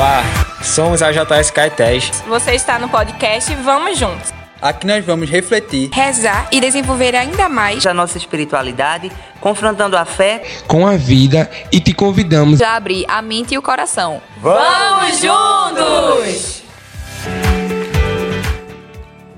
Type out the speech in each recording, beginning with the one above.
Olá, somos a JS Caetés. Você está no podcast Vamos Juntos. Aqui nós vamos refletir, rezar e desenvolver ainda mais a nossa espiritualidade, confrontando a fé com a vida e te convidamos a abrir a mente e o coração. Vamos juntos!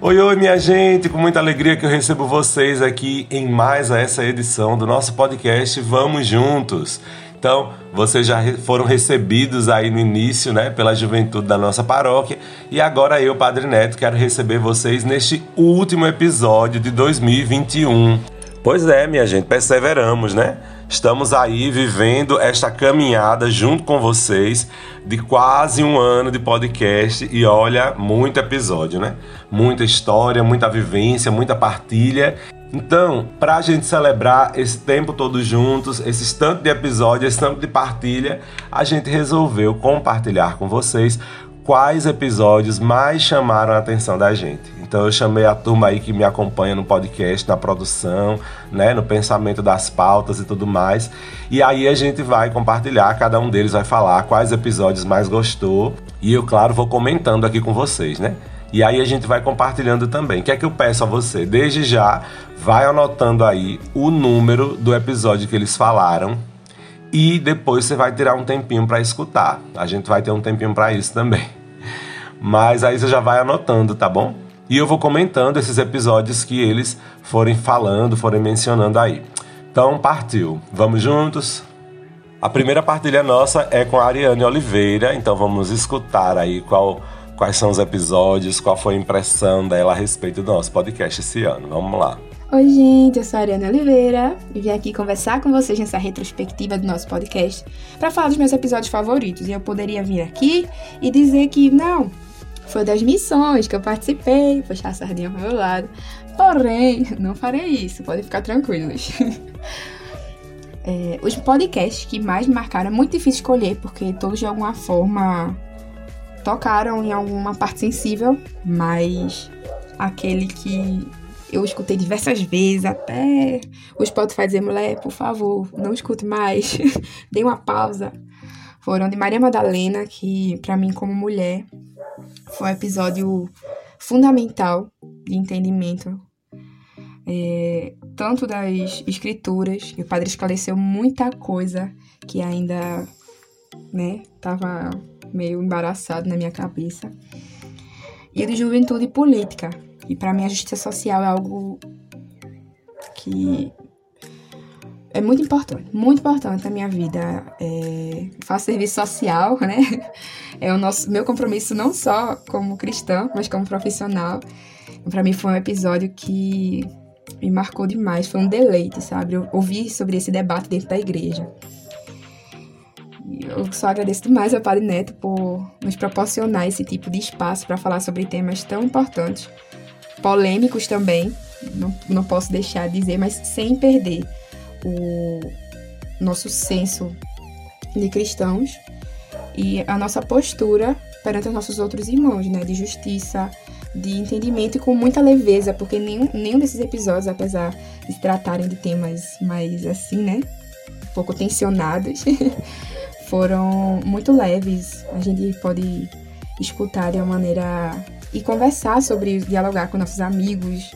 Oi, oi, minha gente, com muita alegria que eu recebo vocês aqui em mais essa edição do nosso podcast Vamos Juntos. Então, vocês já foram recebidos aí no início, né, pela juventude da nossa paróquia, e agora eu, Padre Neto, quero receber vocês neste último episódio de 2021. Pois é, minha gente, perseveramos, né? Estamos aí vivendo esta caminhada junto com vocês de quase um ano de podcast e olha, muito episódio, né? Muita história, muita vivência, muita partilha então, para a gente celebrar esse tempo todo juntos, esse tanto de episódios, esse tanto de partilha, a gente resolveu compartilhar com vocês quais episódios mais chamaram a atenção da gente. Então eu chamei a turma aí que me acompanha no podcast, na produção, né, no pensamento das pautas e tudo mais. E aí a gente vai compartilhar, cada um deles vai falar quais episódios mais gostou. E eu, claro, vou comentando aqui com vocês, né? E aí a gente vai compartilhando também. O que é que eu peço a você? Desde já, vai anotando aí o número do episódio que eles falaram e depois você vai tirar um tempinho para escutar. A gente vai ter um tempinho para isso também. Mas aí você já vai anotando, tá bom? E eu vou comentando esses episódios que eles forem falando, forem mencionando aí. Então, partiu. Vamos juntos? A primeira partilha nossa é com a Ariane Oliveira, então vamos escutar aí qual quais são os episódios, qual foi a impressão dela a respeito do nosso podcast esse ano. Vamos lá. Oi, gente, eu sou a Ariana Oliveira e vim aqui conversar com vocês nessa retrospectiva do nosso podcast para falar dos meus episódios favoritos. E eu poderia vir aqui e dizer que não, foi das missões que eu participei, puxar a sardinha para meu lado. Porém, não farei isso, podem ficar tranquilos. é, os podcasts que mais me marcaram é muito difícil escolher, porque todos de alguma forma tocaram em alguma parte sensível, mas aquele que eu escutei diversas vezes, até o Spotify dizer, mulher, por favor, não escute mais, dê uma pausa. Foram de Maria Madalena, que para mim como mulher foi um episódio fundamental de entendimento é, tanto das escrituras, que o padre esclareceu muita coisa que ainda, né, tava meio embaraçado na minha cabeça. E de juventude política. E para mim a justiça social é algo que é muito importante, muito importante na minha vida. É, faço serviço social, né? É o nosso meu compromisso não só como cristã, mas como profissional. Para mim foi um episódio que me marcou demais, foi um deleite, sabe? Eu ouvi sobre esse debate dentro da igreja. Eu só agradeço demais ao Padre Neto por nos proporcionar esse tipo de espaço para falar sobre temas tão importantes, polêmicos também, não, não posso deixar de dizer, mas sem perder o nosso senso de cristãos e a nossa postura perante os nossos outros irmãos, né, de justiça, de entendimento e com muita leveza, porque nenhum, nenhum desses episódios, apesar de tratarem de temas mais assim, né, um pouco tensionados, foram muito leves. A gente pode escutar de uma maneira e conversar sobre, dialogar com nossos amigos,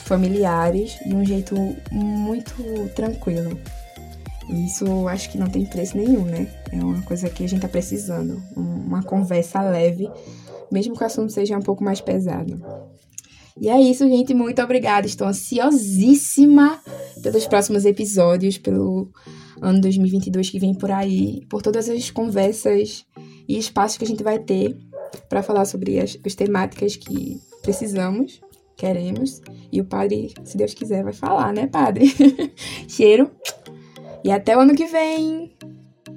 familiares, de um jeito muito tranquilo. Isso acho que não tem preço nenhum, né? É uma coisa que a gente tá precisando. Uma conversa leve, mesmo que o assunto seja um pouco mais pesado. E é isso, gente. Muito obrigada. Estou ansiosíssima pelos próximos episódios, pelo ano 2022 que vem por aí, por todas as conversas e espaços que a gente vai ter para falar sobre as, as temáticas que precisamos, queremos. E o padre, se Deus quiser, vai falar, né, padre? Cheiro. E até o ano que vem.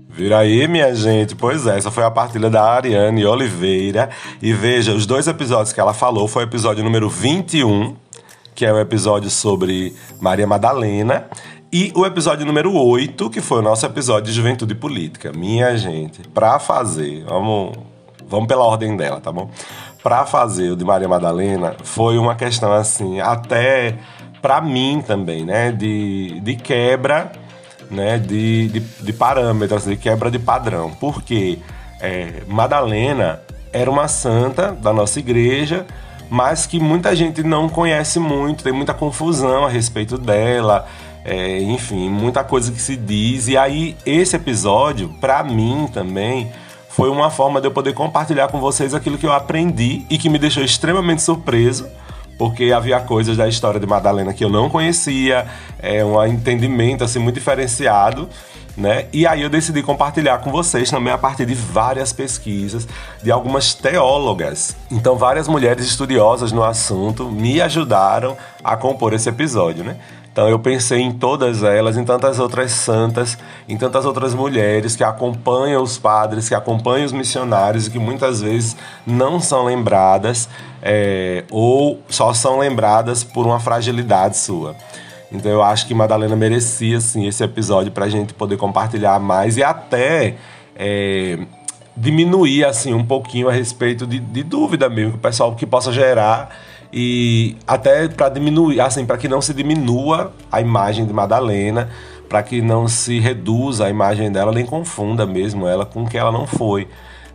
Vira aí, minha gente. Pois é, essa foi a partilha da Ariane Oliveira. E veja, os dois episódios que ela falou foi o episódio número 21, que é o episódio sobre Maria Madalena, e o episódio número 8, que foi o nosso episódio de Juventude Política. Minha gente, pra fazer, vamos, vamos pela ordem dela, tá bom? Pra fazer o de Maria Madalena, foi uma questão assim, até para mim também, né? De, de quebra, né? De, de, de parâmetros, de quebra de padrão. Porque É, Madalena era uma santa da nossa igreja, mas que muita gente não conhece muito, tem muita confusão a respeito dela. É, enfim, muita coisa que se diz. E aí, esse episódio, para mim também, foi uma forma de eu poder compartilhar com vocês aquilo que eu aprendi e que me deixou extremamente surpreso porque havia coisas da história de Madalena que eu não conhecia, é um entendimento assim muito diferenciado. Né? E aí eu decidi compartilhar com vocês também a partir de várias pesquisas de algumas teólogas. Então várias mulheres estudiosas no assunto me ajudaram a compor esse episódio, né? Então eu pensei em todas elas, em tantas outras santas, em tantas outras mulheres que acompanham os padres, que acompanham os missionários e que muitas vezes não são lembradas é, ou só são lembradas por uma fragilidade sua. Então eu acho que Madalena merecia assim, esse episódio para a gente poder compartilhar mais e até é, diminuir assim um pouquinho a respeito de, de dúvida mesmo que o pessoal que possa gerar e até para diminuir, assim, para que não se diminua a imagem de Madalena, para que não se reduza a imagem dela, nem confunda mesmo ela com o que ela não foi.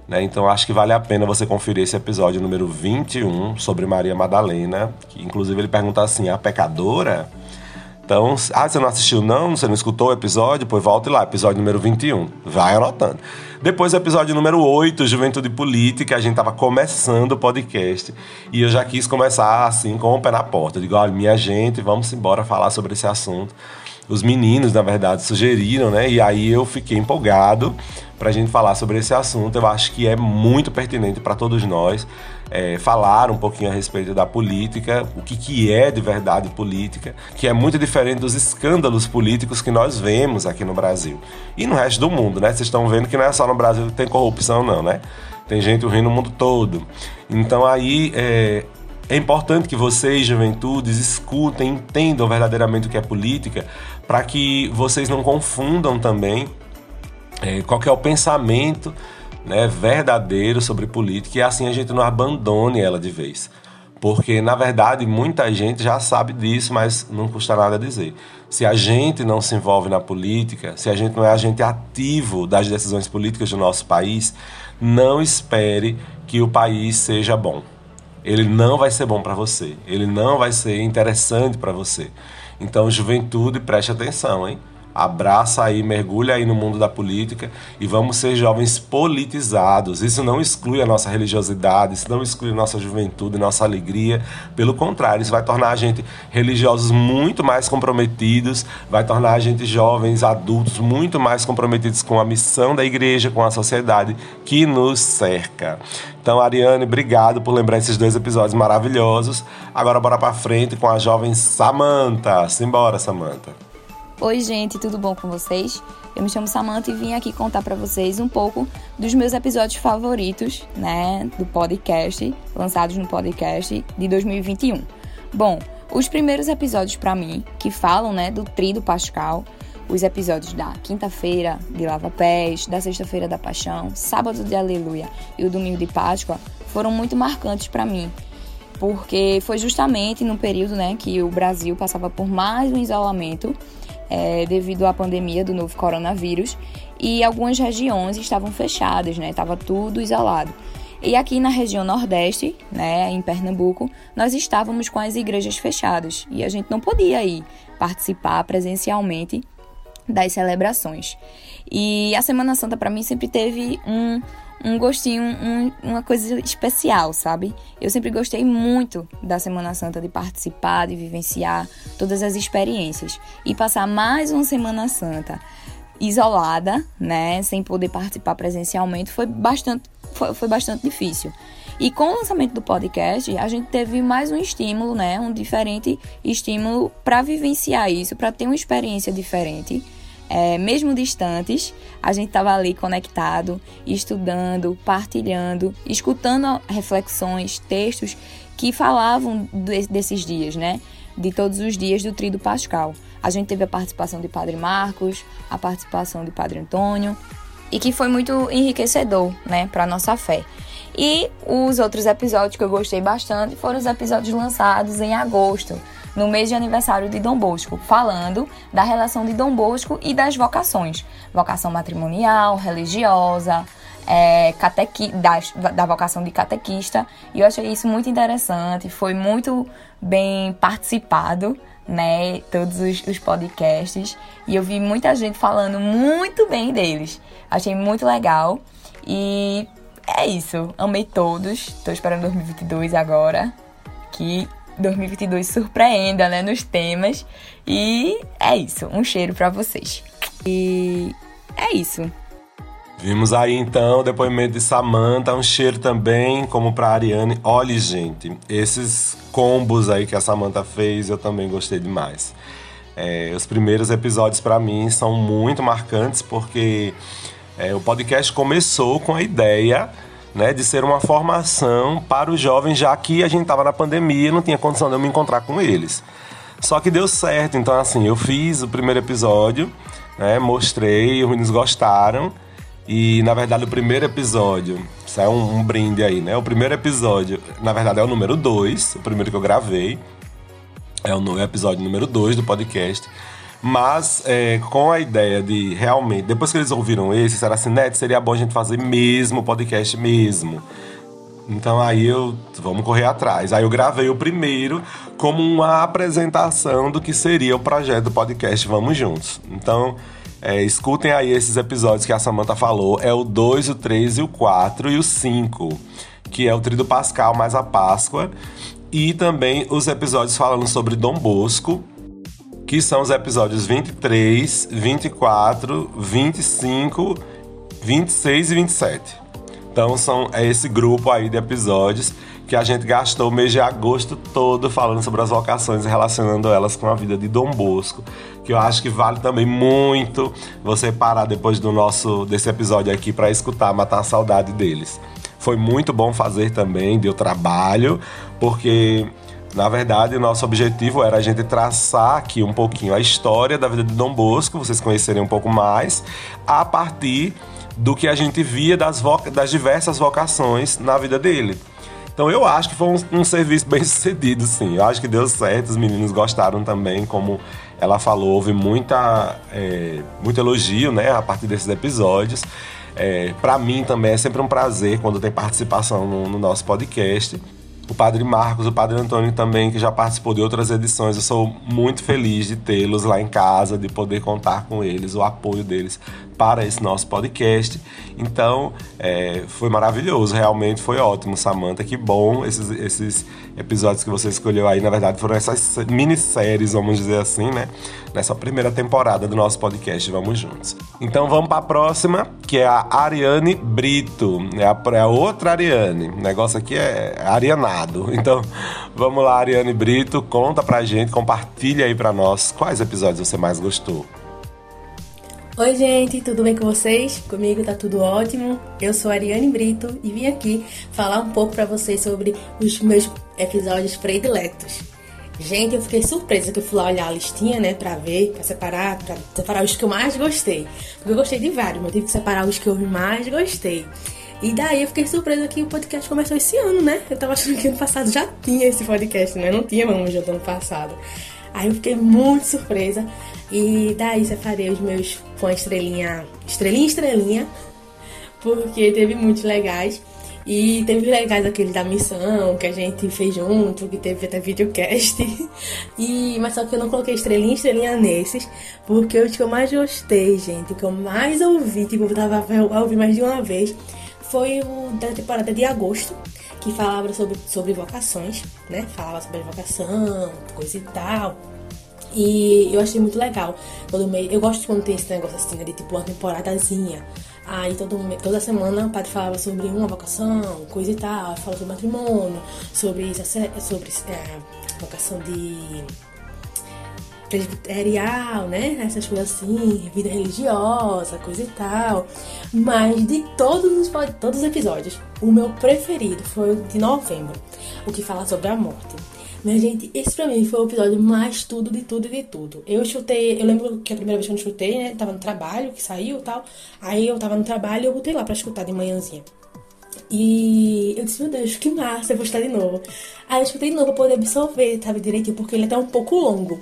Né? Então acho que vale a pena você conferir esse episódio número 21 sobre Maria Madalena, que inclusive ele pergunta assim: a pecadora? Então, ah, você não assistiu não? Você não escutou o episódio? Pois volte lá, episódio número 21. Vai anotando. Depois o episódio número 8, Juventude Política, a gente tava começando o podcast. E eu já quis começar assim, com o pé na porta. Eu digo, olha, minha gente, vamos embora falar sobre esse assunto. Os meninos, na verdade, sugeriram, né? E aí eu fiquei empolgado para a gente falar sobre esse assunto. Eu acho que é muito pertinente para todos nós é, falar um pouquinho a respeito da política, o que, que é de verdade política, que é muito diferente dos escândalos políticos que nós vemos aqui no Brasil e no resto do mundo, né? Vocês estão vendo que não é só no Brasil que tem corrupção, não, né? Tem gente ruim no mundo todo. Então aí é, é importante que vocês, juventudes, escutem, entendam verdadeiramente o que é política, para que vocês não confundam também é, qual é o pensamento né, verdadeiro sobre política e assim a gente não abandone ela de vez. Porque, na verdade, muita gente já sabe disso, mas não custa nada dizer. Se a gente não se envolve na política, se a gente não é agente ativo das decisões políticas do nosso país, não espere que o país seja bom. Ele não vai ser bom para você. Ele não vai ser interessante para você. Então, juventude, preste atenção, hein? Abraça aí, mergulha aí no mundo da política e vamos ser jovens politizados. Isso não exclui a nossa religiosidade, isso não exclui a nossa juventude, nossa alegria. Pelo contrário, isso vai tornar a gente religiosos muito mais comprometidos, vai tornar a gente jovens, adultos muito mais comprometidos com a missão da igreja, com a sociedade que nos cerca. Então, Ariane, obrigado por lembrar esses dois episódios maravilhosos. Agora bora para frente com a jovem Samantha. Simbora, Samantha. Oi, gente, tudo bom com vocês? Eu me chamo Samantha e vim aqui contar para vocês um pouco dos meus episódios favoritos, né, do podcast, lançados no podcast de 2021. Bom, os primeiros episódios para mim, que falam, né, do Trido Pascal, os episódios da quinta-feira de Lava Pés, da sexta-feira da Paixão, sábado de Aleluia e o domingo de Páscoa, foram muito marcantes para mim porque foi justamente no período né, que o Brasil passava por mais um isolamento é, devido à pandemia do novo coronavírus e algumas regiões estavam fechadas, né? Tava tudo isolado. E aqui na região Nordeste, né, em Pernambuco, nós estávamos com as igrejas fechadas e a gente não podia ir participar presencialmente das celebrações. E a Semana Santa para mim sempre teve um um gostinho, um, uma coisa especial, sabe? Eu sempre gostei muito da Semana Santa, de participar, de vivenciar todas as experiências. E passar mais uma Semana Santa isolada, né, sem poder participar presencialmente, foi bastante, foi, foi bastante difícil. E com o lançamento do podcast, a gente teve mais um estímulo, né, um diferente estímulo para vivenciar isso, para ter uma experiência diferente é, mesmo distantes, a gente estava ali conectado, estudando, partilhando, escutando reflexões, textos que falavam de, desses dias, né? De todos os dias do Trido Pascal. A gente teve a participação de Padre Marcos, a participação de Padre Antônio, e que foi muito enriquecedor, né, para nossa fé. E os outros episódios que eu gostei bastante foram os episódios lançados em agosto, no mês de aniversário de Dom Bosco, falando da relação de Dom Bosco e das vocações: vocação matrimonial, religiosa, é, catequi, da, da vocação de catequista. E eu achei isso muito interessante, foi muito bem participado, né? Todos os, os podcasts. E eu vi muita gente falando muito bem deles. Achei muito legal. E é isso. Amei todos. Tô esperando 2022 agora. Que 2022 surpreenda, né? Nos temas. E é isso. Um cheiro para vocês. E é isso. Vimos aí então o depoimento de Samantha, um cheiro também, como para Ariane. Olha, gente, esses combos aí que a Samantha fez, eu também gostei demais. É, os primeiros episódios para mim são muito marcantes porque é, o podcast começou com a ideia né, de ser uma formação para os jovens, já que a gente estava na pandemia e não tinha condição de eu me encontrar com eles. Só que deu certo, então assim, eu fiz o primeiro episódio, né, mostrei, os meninos gostaram. E na verdade o primeiro episódio, isso é um, um brinde aí, né? O primeiro episódio, na verdade, é o número 2, o primeiro que eu gravei. É o episódio número 2 do podcast. Mas é, com a ideia de realmente, depois que eles ouviram esse, será assim, seria bom a gente fazer mesmo podcast mesmo. Então aí eu vamos correr atrás. Aí eu gravei o primeiro como uma apresentação do que seria o projeto do podcast Vamos Juntos. Então é, escutem aí esses episódios que a Samantha falou. É o 2, o 3 e o 4 e o 5, que é o Trido Pascal mais a Páscoa. E também os episódios falando sobre Dom Bosco, que são os episódios 23, 24, 25, 26 e 27. Então são é esse grupo aí de episódios que a gente gastou o mês de agosto todo falando sobre as vocações e relacionando elas com a vida de Dom Bosco, que eu acho que vale também muito você parar depois do nosso desse episódio aqui para escutar, matar a saudade deles. Foi muito bom fazer também, deu trabalho, porque na verdade, o nosso objetivo era a gente traçar aqui um pouquinho a história da vida de Dom Bosco, vocês conhecerem um pouco mais, a partir do que a gente via das, das diversas vocações na vida dele. Então eu acho que foi um, um, serviço bem sucedido, sim. Eu acho que deu certo, os meninos gostaram também, como ela falou, houve muita, é, muito elogio, né, a partir desses episódios. É, para mim também é sempre um prazer quando tem participação no, no nosso podcast o Padre Marcos, o Padre Antônio também, que já participou de outras edições. Eu sou muito feliz de tê-los lá em casa, de poder contar com eles, o apoio deles para esse nosso podcast. Então, é, foi maravilhoso, realmente foi ótimo, Samantha. Que bom esses, esses episódios que você escolheu aí. Na verdade, foram essas minisséries, vamos dizer assim, né? Nessa primeira temporada do nosso podcast Vamos Juntos. Então, vamos para a próxima, que é a Ariane Brito. É a, é a outra Ariane. O negócio aqui é arianado. Então, vamos lá, Ariane Brito. Conta pra gente, compartilha aí para nós quais episódios você mais gostou. Oi, gente, tudo bem com vocês? Comigo tá tudo ótimo. Eu sou Ariane Brito e vim aqui falar um pouco para vocês sobre os meus episódios prediletos. Gente, eu fiquei surpresa que eu fui lá olhar a listinha, né, pra ver, pra separar, pra separar os que eu mais gostei. Porque eu gostei de vários, mas eu tive que separar os que eu mais gostei. E daí eu fiquei surpresa que o podcast começou esse ano, né? Eu tava achando que ano passado já tinha esse podcast, né? Não tinha Vamos Junto ano passado. Aí eu fiquei muito surpresa. E daí separei os meus com estrelinha, estrelinha, estrelinha, porque teve muitos legais. E teve legais aquele da missão que a gente fez junto, que teve até videocast. E, mas só que eu não coloquei estrelinha estrelinha nesses, porque os que eu mais gostei, gente, que eu mais ouvi, tipo, eu tava a ouvir mais de uma vez, foi o da temporada de agosto, que falava sobre, sobre vocações, né? Falava sobre vocação, coisa e tal. E eu achei muito legal. Todo mês, eu gosto quando tem esse negócio assim, né, de tipo uma temporadazinha. Aí todo, toda semana o padre falava sobre uma vocação, coisa e tal, falava sobre matrimônio, sobre, sobre é, vocação de presbiterial, né? Essas coisas assim, vida religiosa, coisa e tal. Mas de todos os, todos os episódios, o meu preferido foi o de novembro, o que fala sobre a morte. Minha gente, esse pra mim foi o episódio mais tudo de tudo de tudo. Eu chutei, eu lembro que a primeira vez que eu chutei, né? Tava no trabalho, que saiu e tal. Aí eu tava no trabalho e eu botei lá pra escutar de manhãzinha. E eu disse, meu Deus, que massa, eu vou escutar de novo. Aí eu escutei de novo pra poder absorver, sabe, direitinho, porque ele é até um pouco longo.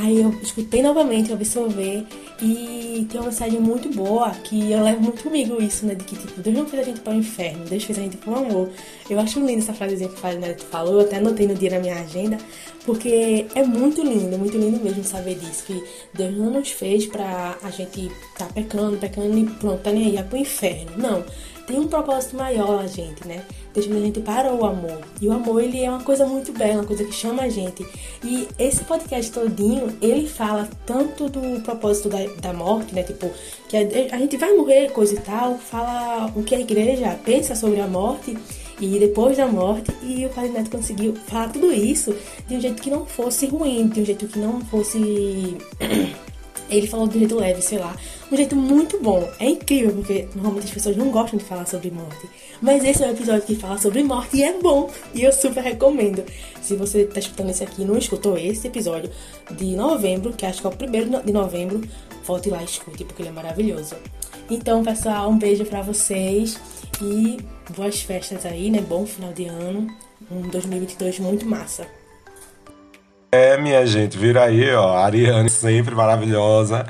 Aí eu escutei novamente, absorver e tem uma mensagem muito boa que eu levo muito comigo isso, né? De que tipo, Deus não fez a gente para o inferno, Deus fez a gente para o amor. Eu acho linda essa frasezinha que Fábio Neto falou, eu até anotei no dia na minha agenda, porque é muito lindo, muito lindo mesmo saber disso, que Deus não nos fez pra a gente tá pecando, pecando e pronto, tá nem aí, é pro inferno. Não tem um propósito maior a gente, né? Deixando a gente para o amor. E o amor, ele é uma coisa muito bela, uma coisa que chama a gente. E esse podcast todinho, ele fala tanto do propósito da, da morte, né? Tipo, que a, a gente vai morrer, coisa e tal. Fala o que a igreja pensa sobre a morte e depois da morte, e o Padre Neto conseguiu falar tudo isso de um jeito que não fosse ruim, de um jeito que não fosse Ele falou de um jeito leve, sei lá. Um jeito muito bom. É incrível, porque normalmente as pessoas não gostam de falar sobre morte. Mas esse é um episódio que fala sobre morte e é bom. E eu super recomendo. Se você tá escutando esse aqui e não escutou esse episódio de novembro, que acho que é o primeiro de novembro, volte lá e escute, porque ele é maravilhoso. Então, pessoal, um beijo para vocês e boas festas aí, né? Bom final de ano. Um 2022 muito massa. É, minha gente, vira aí, ó. A Ariane sempre maravilhosa,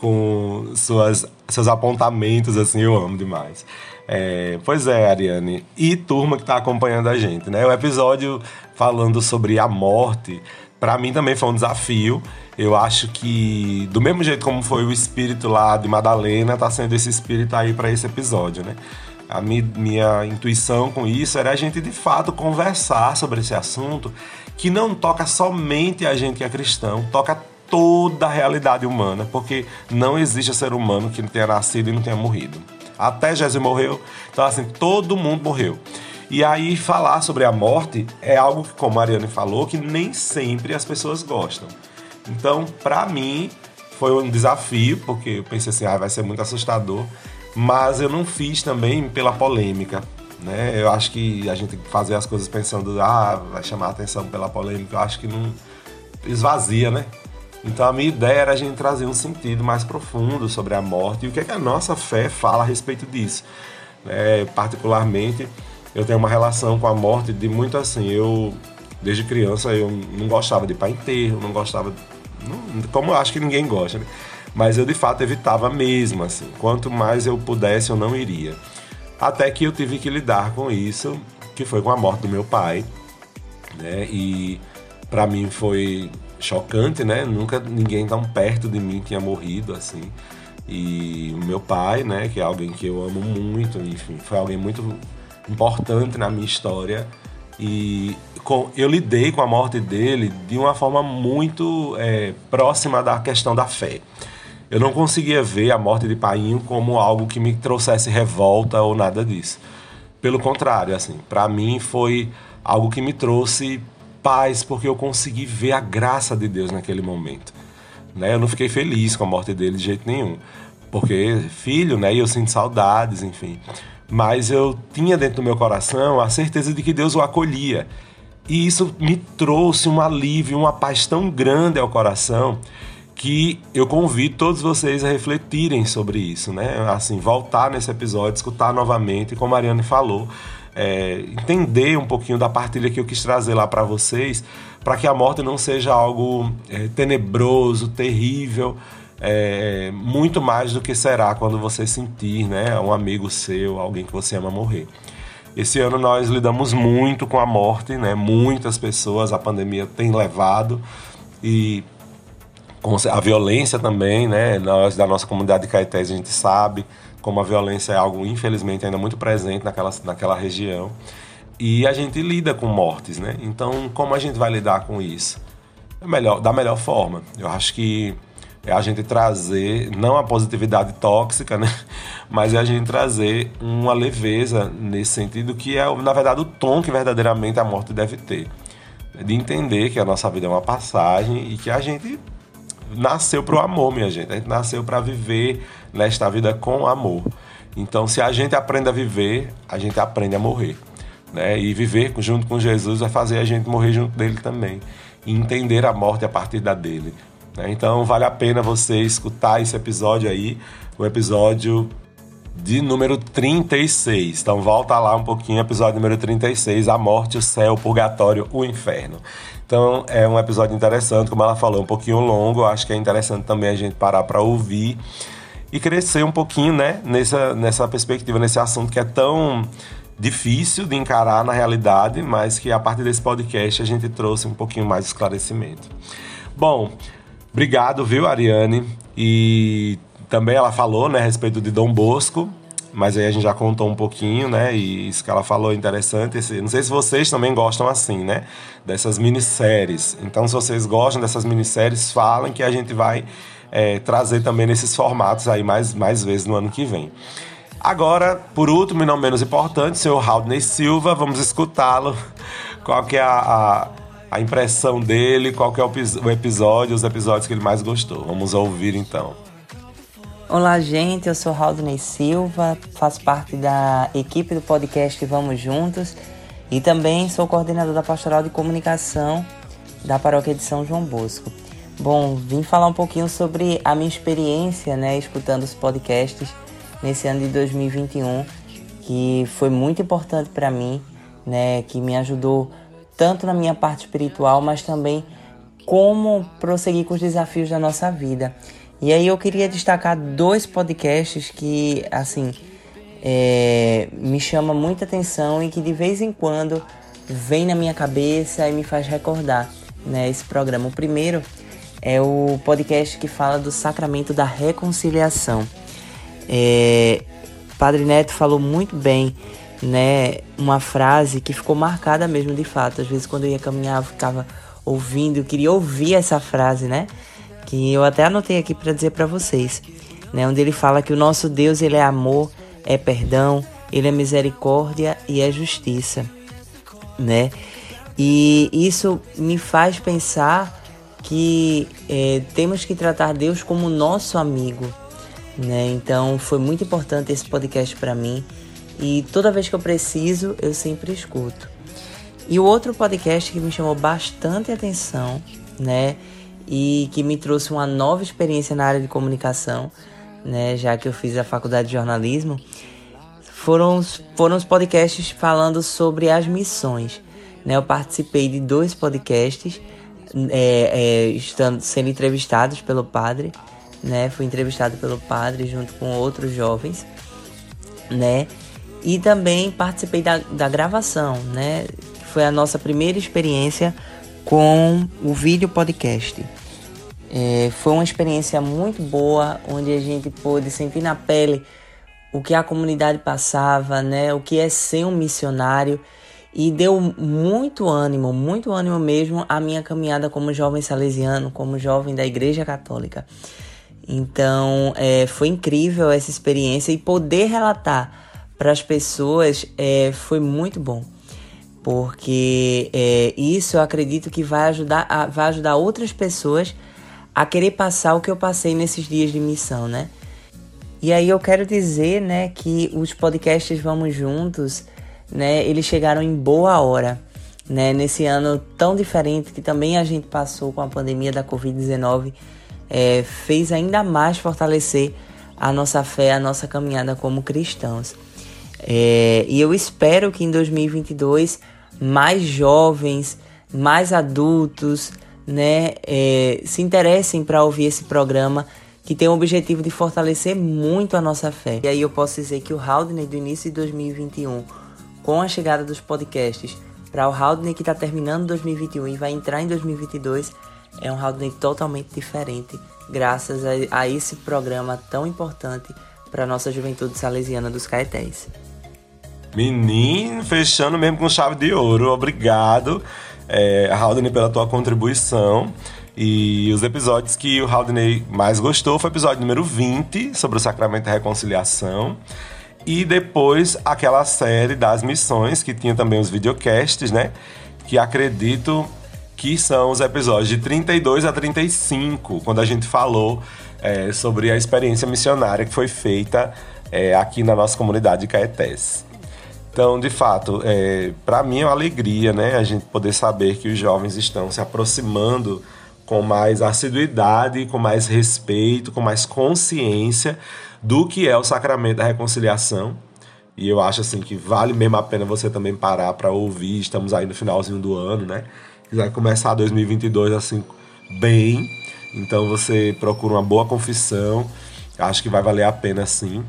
com suas, seus apontamentos, assim, eu amo demais. É, pois é, Ariane. E turma que tá acompanhando a gente, né? O episódio falando sobre a morte, para mim também foi um desafio. Eu acho que, do mesmo jeito como foi o espírito lá de Madalena, tá sendo esse espírito aí para esse episódio, né? A minha, minha intuição com isso era a gente de fato conversar sobre esse assunto que não toca somente a gente que é cristão, toca toda a realidade humana, porque não existe ser humano que não tenha nascido e não tenha morrido. Até Jesus morreu, então assim, todo mundo morreu. E aí falar sobre a morte é algo que, como a Mariane falou, que nem sempre as pessoas gostam. Então, para mim, foi um desafio, porque eu pensei assim, ah, vai ser muito assustador, mas eu não fiz também pela polêmica. Né? Eu acho que a gente tem que fazer as coisas pensando, ah, vai chamar atenção pela polêmica, eu acho que não esvazia, né? Então a minha ideia era a gente trazer um sentido mais profundo sobre a morte e o que, é que a nossa fé fala a respeito disso. É, particularmente, eu tenho uma relação com a morte de muito assim, eu desde criança eu não gostava de ir para enterro, não gostava, não, como eu acho que ninguém gosta, né? mas eu de fato evitava mesmo assim. Quanto mais eu pudesse, eu não iria. Até que eu tive que lidar com isso, que foi com a morte do meu pai, né? E para mim foi chocante, né? Nunca ninguém tão perto de mim tinha morrido assim. E o meu pai, né, que é alguém que eu amo muito, enfim, foi alguém muito importante na minha história. E com, eu lidei com a morte dele de uma forma muito é, próxima da questão da fé eu não conseguia ver a morte de Painho como algo que me trouxesse revolta ou nada disso. Pelo contrário, assim, para mim foi algo que me trouxe paz, porque eu consegui ver a graça de Deus naquele momento. Né? Eu não fiquei feliz com a morte dele de jeito nenhum, porque filho, né? E eu sinto saudades, enfim. Mas eu tinha dentro do meu coração a certeza de que Deus o acolhia. E isso me trouxe um alívio, uma paz tão grande ao coração que eu convido todos vocês a refletirem sobre isso, né? Assim, voltar nesse episódio, escutar novamente, como a Mariane falou, é, entender um pouquinho da partilha que eu quis trazer lá para vocês, para que a morte não seja algo é, tenebroso, terrível, é, muito mais do que será quando você sentir, né, um amigo seu, alguém que você ama morrer. Esse ano nós lidamos muito com a morte, né? Muitas pessoas a pandemia tem levado e a violência também, né? Nós, da nossa comunidade de Caetés, a gente sabe como a violência é algo, infelizmente, ainda muito presente naquela, naquela região. E a gente lida com mortes, né? Então, como a gente vai lidar com isso? É melhor, da melhor forma. Eu acho que é a gente trazer, não a positividade tóxica, né? Mas é a gente trazer uma leveza nesse sentido que é, na verdade, o tom que verdadeiramente a morte deve ter. De entender que a nossa vida é uma passagem e que a gente nasceu para o amor, minha gente. A gente nasceu para viver nesta vida com amor. Então, se a gente aprende a viver, a gente aprende a morrer. Né? E viver junto com Jesus vai fazer a gente morrer junto dele também. E entender a morte a partir da dele. Né? Então, vale a pena você escutar esse episódio aí, o episódio de número 36. Então volta lá um pouquinho, episódio número 36, A Morte, o Céu, o Purgatório, o Inferno. Então é um episódio interessante, como ela falou, um pouquinho longo. Acho que é interessante também a gente parar para ouvir e crescer um pouquinho, né, nessa, nessa perspectiva, nesse assunto que é tão difícil de encarar na realidade, mas que a partir desse podcast a gente trouxe um pouquinho mais de esclarecimento. Bom, obrigado, viu, Ariane? E também ela falou, né, a respeito de Dom Bosco, mas aí a gente já contou um pouquinho, né? E isso que ela falou é interessante. Não sei se vocês também gostam assim, né? Dessas minisséries. Então, se vocês gostam dessas minisséries, falem que a gente vai é, trazer também nesses formatos aí mais, mais vezes no ano que vem. Agora, por último e não menos importante, o senhor Haldney Silva, vamos escutá-lo. Qual que é a, a, a, impressão dele, qual que é o, o episódio, os episódios que ele mais gostou. Vamos ouvir então. Olá, gente. Eu sou Haldney Silva, faço parte da equipe do podcast Vamos Juntos e também sou coordenador da Pastoral de Comunicação da Paróquia de São João Bosco. Bom, vim falar um pouquinho sobre a minha experiência, né, escutando os podcasts nesse ano de 2021, que foi muito importante para mim, né, que me ajudou tanto na minha parte espiritual, mas também como prosseguir com os desafios da nossa vida. E aí eu queria destacar dois podcasts que, assim, é, me chama muita atenção e que de vez em quando vem na minha cabeça e me faz recordar né, esse programa. O primeiro é o podcast que fala do sacramento da reconciliação. É, Padre Neto falou muito bem, né, uma frase que ficou marcada mesmo de fato. Às vezes quando eu ia caminhar eu ficava ouvindo, eu queria ouvir essa frase, né? Que eu até anotei aqui para dizer para vocês, né, onde ele fala que o nosso Deus ele é amor, é perdão, ele é misericórdia e é justiça, né? E isso me faz pensar que é, temos que tratar Deus como nosso amigo, né? Então foi muito importante esse podcast para mim e toda vez que eu preciso eu sempre escuto. E o outro podcast que me chamou bastante atenção, né? E que me trouxe uma nova experiência na área de comunicação, né, já que eu fiz a faculdade de jornalismo, foram os, foram os podcasts falando sobre as missões. Né, eu participei de dois podcasts, é, é, estando, sendo entrevistados pelo padre, né, fui entrevistado pelo padre junto com outros jovens, né, e também participei da, da gravação, né, foi a nossa primeira experiência com o vídeo podcast. É, foi uma experiência muito boa, onde a gente pôde sentir na pele o que a comunidade passava, né? O que é ser um missionário e deu muito ânimo, muito ânimo mesmo à minha caminhada como jovem salesiano, como jovem da Igreja Católica. Então, é, foi incrível essa experiência e poder relatar para as pessoas é, foi muito bom porque é, isso eu acredito que vai ajudar, a, vai ajudar outras pessoas a querer passar o que eu passei nesses dias de missão, né? E aí eu quero dizer, né, que os podcasts Vamos Juntos, né, eles chegaram em boa hora, né, nesse ano tão diferente que também a gente passou com a pandemia da Covid-19, é, fez ainda mais fortalecer a nossa fé, a nossa caminhada como cristãos. É, e eu espero que em 2022 mais jovens, mais adultos, né, é, se interessem para ouvir esse programa que tem o objetivo de fortalecer muito a nossa fé. E aí eu posso dizer que o Haldner do início de 2021, com a chegada dos podcasts, para o Haldner que está terminando 2021 e vai entrar em 2022, é um Haldner totalmente diferente, graças a, a esse programa tão importante para a nossa juventude salesiana dos Caetés. Menino, fechando mesmo com chave de ouro. Obrigado, é, Haldane, pela tua contribuição. E os episódios que o Haldane mais gostou foi o episódio número 20, sobre o Sacramento da Reconciliação. E depois aquela série das missões, que tinha também os videocasts, né? Que acredito que são os episódios de 32 a 35, quando a gente falou é, sobre a experiência missionária que foi feita é, aqui na nossa comunidade de Caetés. Então, de fato, é, para mim é uma alegria, né, a gente poder saber que os jovens estão se aproximando com mais assiduidade, com mais respeito, com mais consciência do que é o sacramento da reconciliação. E eu acho assim que vale mesmo a pena você também parar para ouvir. Estamos aí no finalzinho do ano, né? Quiser começar 2022 assim bem, então você procura uma boa confissão. Acho que vai valer a pena sim.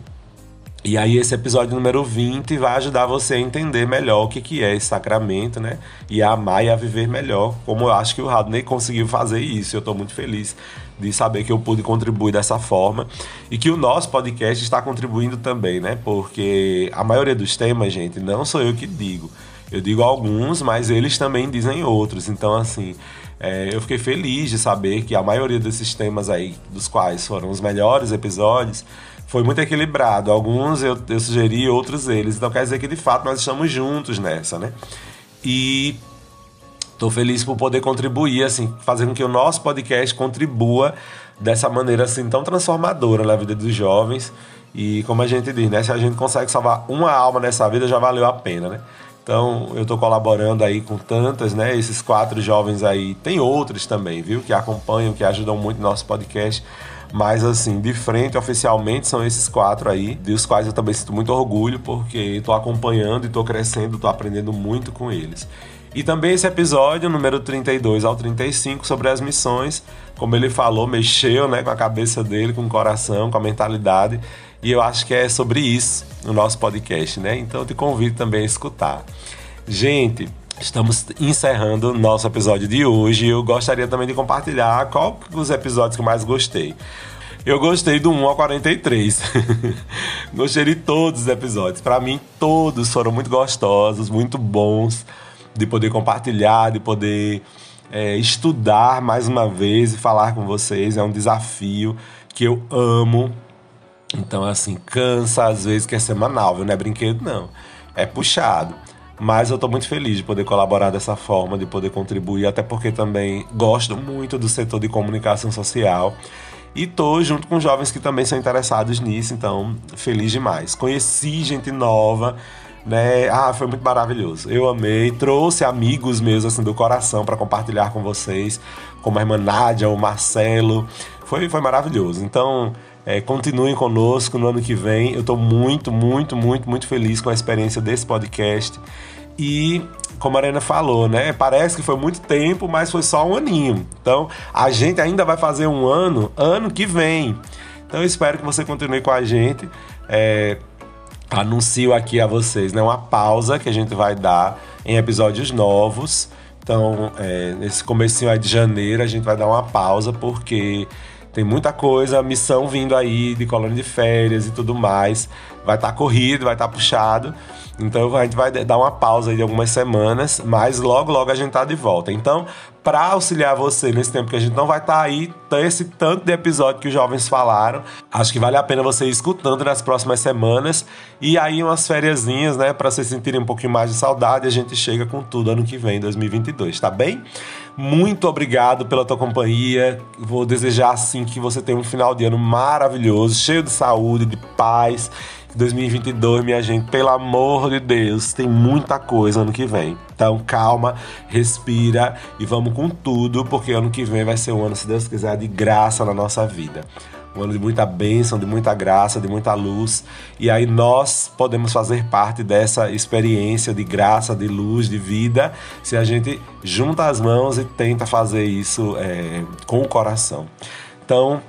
E aí esse episódio número 20 vai ajudar você a entender melhor o que, que é esse sacramento, né? E a amar e a viver melhor, como eu acho que o Radney conseguiu fazer isso. Eu estou muito feliz de saber que eu pude contribuir dessa forma e que o nosso podcast está contribuindo também, né? Porque a maioria dos temas, gente, não sou eu que digo. Eu digo alguns, mas eles também dizem outros. Então, assim, é, eu fiquei feliz de saber que a maioria desses temas aí, dos quais foram os melhores episódios, foi muito equilibrado. Alguns eu, eu sugeri, outros eles. Então quer dizer que de fato nós estamos juntos nessa, né? E tô feliz por poder contribuir, assim, fazendo com que o nosso podcast contribua dessa maneira assim tão transformadora na vida dos jovens. E como a gente diz, né? Se a gente consegue salvar uma alma nessa vida, já valeu a pena, né? Então, eu estou colaborando aí com tantas, né? Esses quatro jovens aí. Tem outros também, viu? Que acompanham, que ajudam muito no nosso podcast. Mas, assim, de frente, oficialmente, são esses quatro aí, dos quais eu também sinto muito orgulho, porque estou acompanhando e estou crescendo, estou aprendendo muito com eles. E também esse episódio, número 32 ao 35, sobre as missões, como ele falou, mexeu né, com a cabeça dele, com o coração, com a mentalidade. E eu acho que é sobre isso no nosso podcast, né? Então eu te convido também a escutar. Gente, Estamos encerrando nosso episódio de hoje. Eu gostaria também de compartilhar qual os episódios que eu mais gostei. Eu gostei do 1 ao 43. gostei de todos os episódios. Para mim, todos foram muito gostosos, muito bons de poder compartilhar, de poder é, estudar mais uma vez e falar com vocês. É um desafio que eu amo. Então, assim, cansa às vezes que é semanal, viu? Não é brinquedo, não. É puxado. Mas eu estou muito feliz de poder colaborar dessa forma, de poder contribuir, até porque também gosto muito do setor de comunicação social. E tô junto com jovens que também são interessados nisso, então feliz demais. Conheci gente nova, né? Ah, foi muito maravilhoso. Eu amei, trouxe amigos meus assim do coração para compartilhar com vocês, como a irmã Nádia, o Marcelo. Foi, foi maravilhoso. Então, é, continuem conosco no ano que vem. Eu estou muito, muito, muito, muito feliz com a experiência desse podcast. E como a Arena falou, né? Parece que foi muito tempo, mas foi só um aninho. Então, a gente ainda vai fazer um ano, ano que vem. Então, eu espero que você continue com a gente. É, anuncio aqui a vocês, né? Uma pausa que a gente vai dar em episódios novos. Então, é, nesse comecinho de janeiro, a gente vai dar uma pausa, porque tem muita coisa, missão vindo aí de colônia de férias e tudo mais. Vai estar tá corrido, vai estar tá puxado. Então a gente vai dar uma pausa aí de algumas semanas, mas logo logo a gente tá de volta. Então, para auxiliar você nesse tempo que a gente não vai estar tá aí, esse tanto de episódio que os jovens falaram, acho que vale a pena você ir escutando nas próximas semanas e aí umas fériasinhas, né, para vocês sentirem um pouquinho mais de saudade, a gente chega com tudo ano que vem, 2022, tá bem? Muito obrigado pela tua companhia. Vou desejar assim que você tenha um final de ano maravilhoso, cheio de saúde, de paz 2022, minha gente, pelo amor de Deus, tem muita coisa ano que vem. Então, calma, respira e vamos com tudo, porque ano que vem vai ser um ano, se Deus quiser, de graça na nossa vida. Um ano de muita bênção, de muita graça, de muita luz. E aí nós podemos fazer parte dessa experiência de graça, de luz, de vida, se a gente junta as mãos e tenta fazer isso é, com o coração. Então,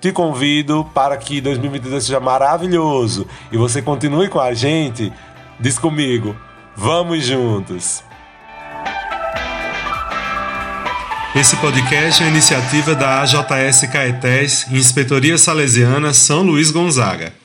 te convido para que 2022 seja maravilhoso e você continue com a gente. Diz comigo, vamos juntos! Esse podcast é iniciativa da AJS Caetés, Inspetoria Salesiana São Luís Gonzaga.